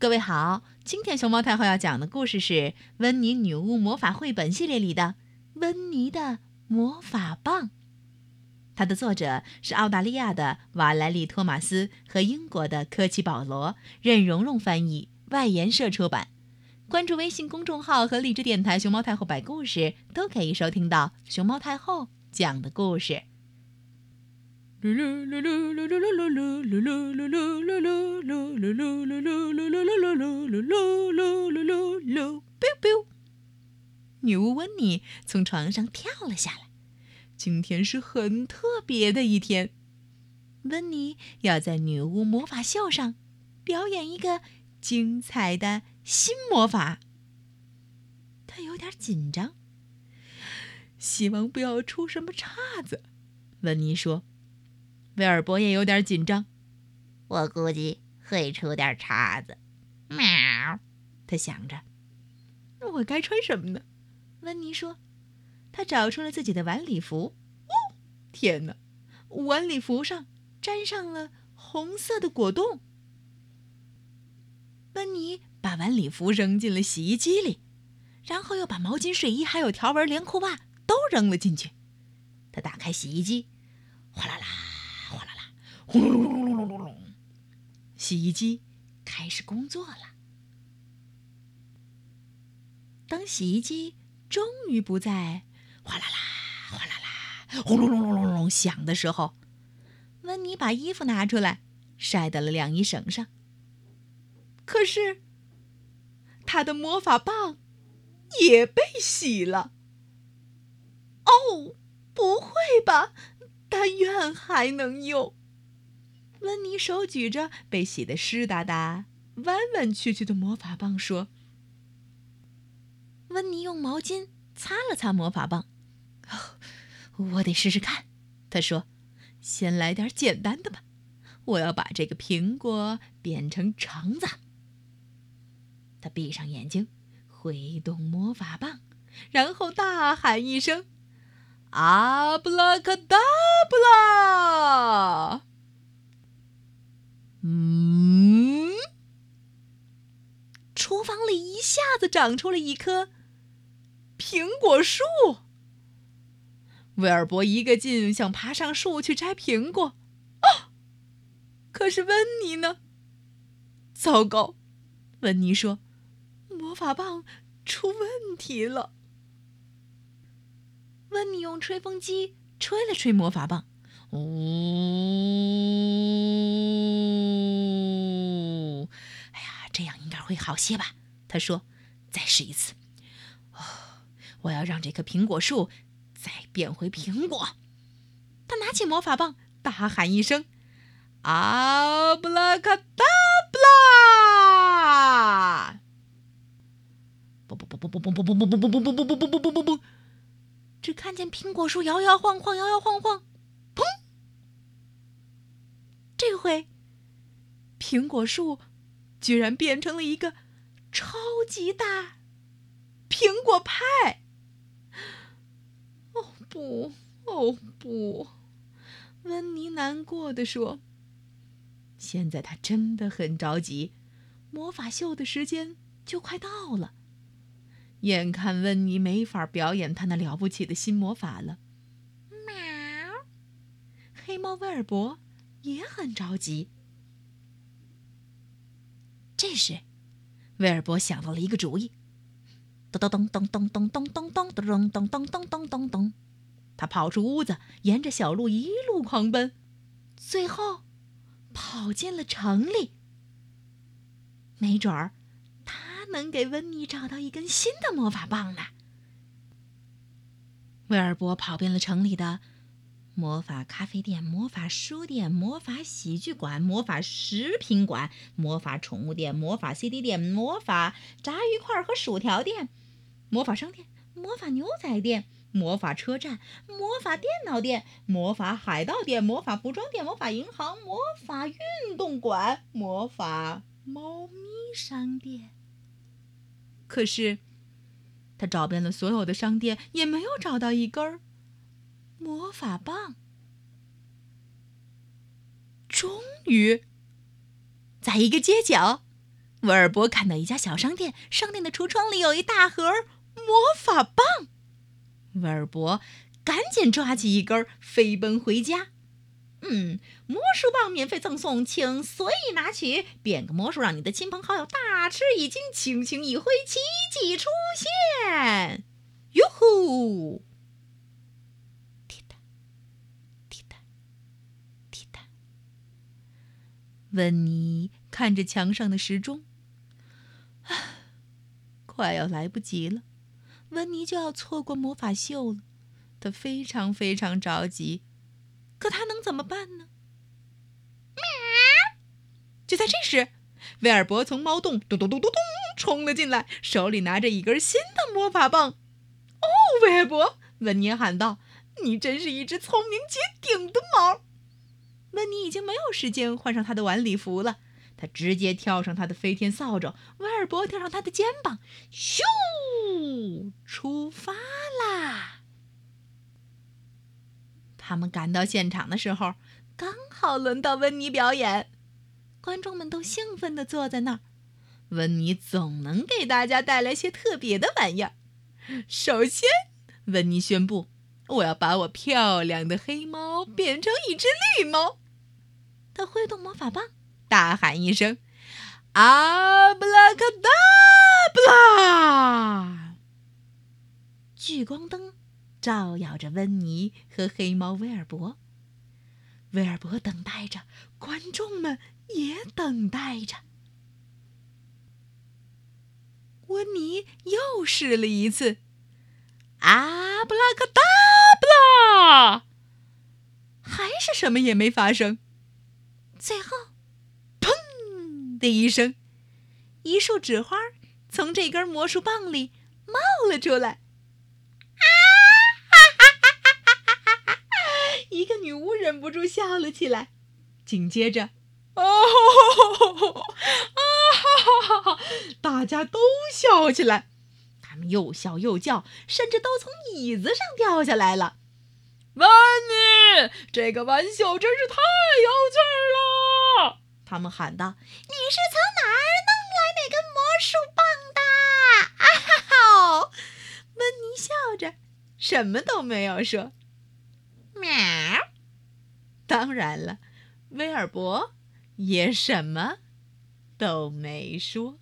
各位好，今天熊猫太后要讲的故事是《温妮女巫魔法绘本》系列里的《温妮的魔法棒》。它的作者是澳大利亚的瓦莱丽·托马斯和英国的科奇·保罗，任蓉蓉翻译，外研社出版。关注微信公众号和荔枝电台“熊猫太后摆故事”，都可以收听到熊猫太后讲的故事。噜噜噜噜噜噜噜噜噜噜噜噜噜噜噜噜噜噜噜噜噜噜噜噜噜噜噜噜噜噜噜，biu biu。女巫温妮从床上跳了下来。今天是很特别的一天，温妮要在女巫魔法秀上表演一个精彩的新魔法。她有点紧张，希望不要出什么岔子。温妮说。威尔伯也有点紧张，我估计会出点岔子。喵，他想着，那我该穿什么呢？温妮说，他找出了自己的晚礼服。哦，天哪，晚礼服上沾上了红色的果冻。温妮把晚礼服扔进了洗衣机里，然后又把毛巾、睡衣还有条纹连裤袜都扔了进去。他打开洗衣机，哗啦啦。轰隆隆隆隆隆隆！洗衣机开始工作了。当洗衣机终于不再哗啦啦、哗啦啦、轰隆隆隆隆隆响的时候，温妮把衣服拿出来晒在了晾衣绳上。可是，他的魔法棒也被洗了。哦，不会吧？但愿还能用。温妮手举着被洗得湿哒哒、弯弯曲曲的魔法棒，说：“温妮用毛巾擦了擦魔法棒，我得试试看。”他说：“先来点简单的吧，我要把这个苹果变成橙子。”他闭上眼睛，挥动魔法棒，然后大喊一声：“阿布拉卡达布拉！”嗯，厨房里一下子长出了一棵苹果树。威尔伯一个劲想爬上树去摘苹果，啊！可是温妮呢？糟糕，温妮说：“魔法棒出问题了。”温妮用吹风机吹了吹魔法棒。呜！哎呀，这样应该会好些吧？他说：“再试一次。”我要让这棵苹果树再变回苹果。他拿起魔法棒，大喊一声：“阿布拉卡达布拉！”嘣嘣嘣嘣嘣嘣嘣嘣嘣嘣嘣嘣嘣嘣嘣嘣嘣嘣嘣！只看见苹果树摇摇晃晃，摇摇晃晃。砰这回，苹果树居然变成了一个超级大苹果派！哦不，哦不！温妮难过的说：“现在他真的很着急，魔法秀的时间就快到了，眼看温妮没法表演他那了不起的新魔法了。”喵！黑猫威尔伯。也很着急。这时，威尔伯想到了一个主意，咚咚咚咚咚咚咚咚咚咚咚咚咚咚咚咚，他跑出屋子，沿着小路一路狂奔，最后跑进了城里。没准儿，他能给温妮找到一根新的魔法棒呢。威尔伯跑遍了城里的。魔法咖啡店、魔法书店、魔法喜剧馆、魔法食品馆、魔法宠物店、魔法 CD 店、魔法炸鱼块和薯条店、魔法商店、魔法牛仔店、魔法车站、魔法电脑店、魔法海盗店、魔法服装店、魔法银行、魔法运动馆、魔法猫咪商店。可是，他找遍了所有的商店，也没有找到一根。魔法棒，终于，在一个街角，威尔伯看到一家小商店，商店的橱窗里有一大盒魔法棒。威尔伯赶紧抓起一根，飞奔回家。嗯，魔术棒免费赠送，请随意拿取。变个魔术，让你的亲朋好友大吃一惊。轻轻一挥，奇迹出现！哟呼！滴答，滴答，滴答。温妮看着墙上的时钟，啊，快要来不及了，温妮就要错过魔法秀了。她非常非常着急。可她能怎么办呢？喵！就在这时，威尔伯从猫洞咚咚咚咚咚冲了进来，手里拿着一根新的魔法棒。哦，威尔伯！温妮喊道：“你真是一只聪明绝顶的猫！”温妮已经没有时间换上她的晚礼服了，他直接跳上他的飞天扫帚，威尔伯跳上他的肩膀，咻，出发啦！他们赶到现场的时候，刚好轮到温妮表演。观众们都兴奋地坐在那儿。温妮总能给大家带来些特别的玩意儿。首先，温妮宣布：“我要把我漂亮的黑猫变成一只绿猫。”他挥动魔法棒，大喊一声：“阿布拉卡达布拉！”聚光灯。照耀着温妮和黑猫威尔伯。威尔伯等待着，观众们也等待着。温妮又试了一次，阿布拉卡达布拉，还是什么也没发生。最后，的一声，一束纸花从这根魔术棒里冒了出来。一个女巫忍不住笑了起来，紧接着，哦啊哈哈哈！大家都笑起来，他们又笑又叫，甚至都从椅子上掉下来了。温妮，这个玩笑真是太有趣了！他们喊道：“你是从哪儿弄来那根魔术棒的？”啊哈哈！温妮笑着，什么都没有说。喵！当然了，威尔伯也什么都没说。